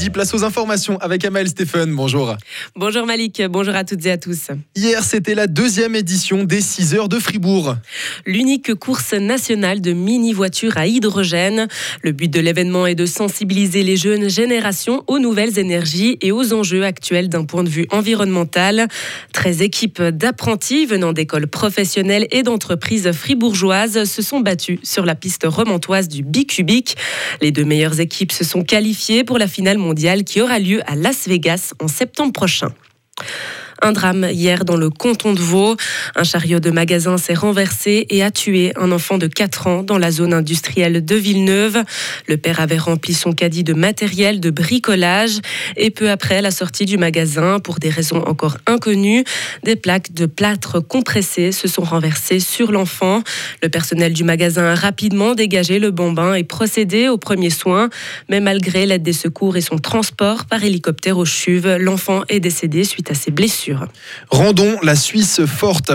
midi, place aux informations avec Amael Stéphane. Bonjour. Bonjour Malik, bonjour à toutes et à tous. Hier, c'était la deuxième édition des 6 heures de Fribourg. L'unique course nationale de mini-voitures à hydrogène. Le but de l'événement est de sensibiliser les jeunes générations aux nouvelles énergies et aux enjeux actuels d'un point de vue environnemental. 13 équipes d'apprentis venant d'écoles professionnelles et d'entreprises fribourgeoises se sont battues sur la piste remontoise du Bicubic. Les deux meilleures équipes se sont qualifiées pour la finale mondiale qui aura lieu à Las Vegas en septembre prochain. Un drame hier dans le canton de Vaud. Un chariot de magasin s'est renversé et a tué un enfant de 4 ans dans la zone industrielle de Villeneuve. Le père avait rempli son caddie de matériel de bricolage et peu après la sortie du magasin, pour des raisons encore inconnues, des plaques de plâtre compressées se sont renversées sur l'enfant. Le personnel du magasin a rapidement dégagé le bambin et procédé aux premiers soins, mais malgré l'aide des secours et son transport par hélicoptère au CHUV, l'enfant est décédé suite à ses blessures. Rendons la Suisse forte.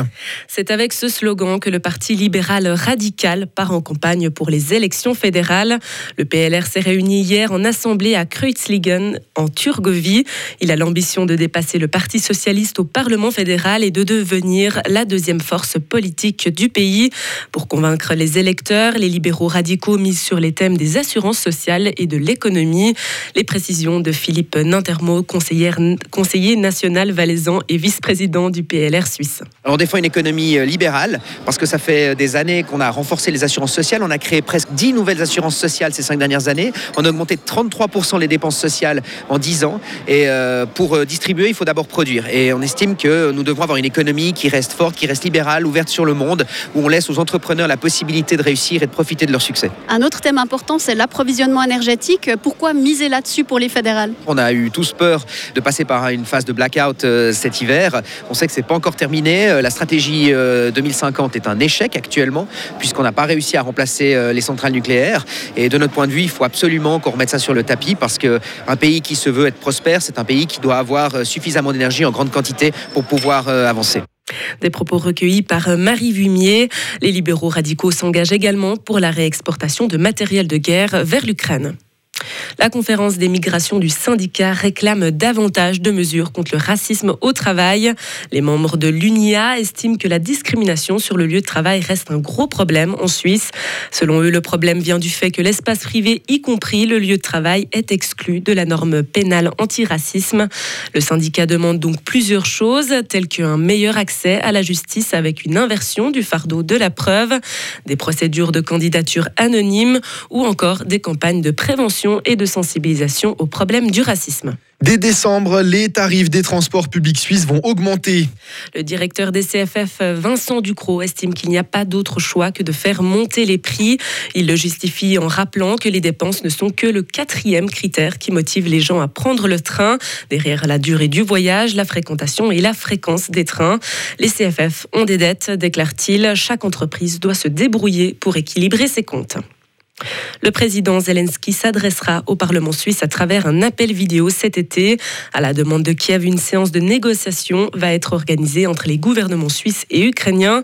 C'est avec ce slogan que le Parti libéral radical part en campagne pour les élections fédérales. Le PLR s'est réuni hier en assemblée à Kreuzlingen, en Turgovie. Il a l'ambition de dépasser le Parti socialiste au Parlement fédéral et de devenir la deuxième force politique du pays. Pour convaincre les électeurs, les libéraux radicaux misent sur les thèmes des assurances sociales et de l'économie. Les précisions de Philippe Nintermo, conseiller national valaisan et vice-président du PLR suisse. on défend une économie euh, libérale parce que ça fait des années qu'on a renforcé les assurances sociales. On a créé presque 10 nouvelles assurances sociales ces cinq dernières années. On a augmenté de 33% les dépenses sociales en 10 ans. Et euh, pour euh, distribuer, il faut d'abord produire. Et on estime que nous devons avoir une économie qui reste forte, qui reste libérale, ouverte sur le monde, où on laisse aux entrepreneurs la possibilité de réussir et de profiter de leur succès. Un autre thème important, c'est l'approvisionnement énergétique. Pourquoi miser là-dessus pour les fédérales? On a eu tous peur de passer par une phase de blackout cet hiver. On sait que c'est pas encore terminé. Euh, la stratégie 2050 euh, est un échec actuellement, puisqu'on n'a pas réussi à remplacer euh, les centrales nucléaires. Et de notre point de vue, il faut absolument qu'on remette ça sur le tapis, parce qu'un pays qui se veut être prospère, c'est un pays qui doit avoir suffisamment d'énergie en grande quantité pour pouvoir avancer. Des propos recueillis par Marie Vumier. Les libéraux radicaux s'engagent également pour la réexportation de matériel de guerre vers l'Ukraine. La conférence des migrations du syndicat réclame davantage de mesures contre le racisme au travail. Les membres de l'UNIA estiment que la discrimination sur le lieu de travail reste un gros problème en Suisse. Selon eux, le problème vient du fait que l'espace privé, y compris le lieu de travail, est exclu de la norme pénale antiracisme. Le syndicat demande donc plusieurs choses, telles qu'un meilleur accès à la justice avec une inversion du fardeau de la preuve, des procédures de candidature anonymes ou encore des campagnes de prévention et de sensibilisation aux problèmes du racisme. Dès décembre, les tarifs des transports publics suisses vont augmenter. Le directeur des CFF, Vincent Ducrot, estime qu'il n'y a pas d'autre choix que de faire monter les prix. Il le justifie en rappelant que les dépenses ne sont que le quatrième critère qui motive les gens à prendre le train. Derrière la durée du voyage, la fréquentation et la fréquence des trains. Les CFF ont des dettes, déclare-t-il. Chaque entreprise doit se débrouiller pour équilibrer ses comptes. Le président Zelensky s'adressera au Parlement suisse à travers un appel vidéo cet été. À la demande de Kiev, une séance de négociation va être organisée entre les gouvernements suisses et ukrainiens.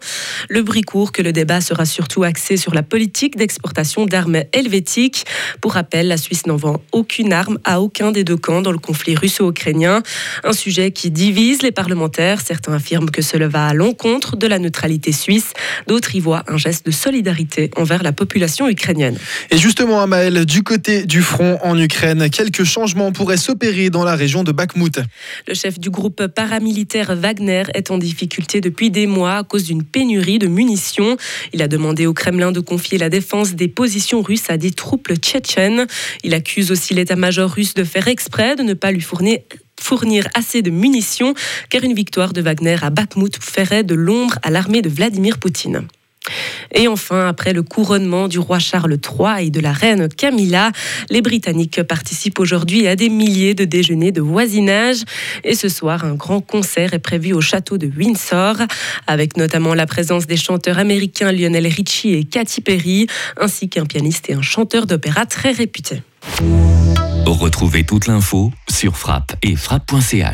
Le bruit court que le débat sera surtout axé sur la politique d'exportation d'armes helvétiques. Pour rappel, la Suisse n'en vend aucune arme à aucun des deux camps dans le conflit russo-ukrainien. Un sujet qui divise les parlementaires. Certains affirment que cela va à l'encontre de la neutralité suisse. D'autres y voient un geste de solidarité envers la population ukrainienne. Justement, Amael, du côté du front en Ukraine, quelques changements pourraient s'opérer dans la région de Bakhmut. Le chef du groupe paramilitaire Wagner est en difficulté depuis des mois à cause d'une pénurie de munitions. Il a demandé au Kremlin de confier la défense des positions russes à des troupes tchétchènes. Il accuse aussi l'état-major russe de faire exprès de ne pas lui fournir fournir assez de munitions, car une victoire de Wagner à Bakhmut ferait de l'ombre à l'armée de Vladimir Poutine. Et enfin, après le couronnement du roi Charles III et de la reine Camilla, les Britanniques participent aujourd'hui à des milliers de déjeuners de voisinage. Et ce soir, un grand concert est prévu au château de Windsor, avec notamment la présence des chanteurs américains Lionel Richie et Katy Perry, ainsi qu'un pianiste et un chanteur d'opéra très réputé. Retrouvez toute l'info sur frappe et frappe.ch.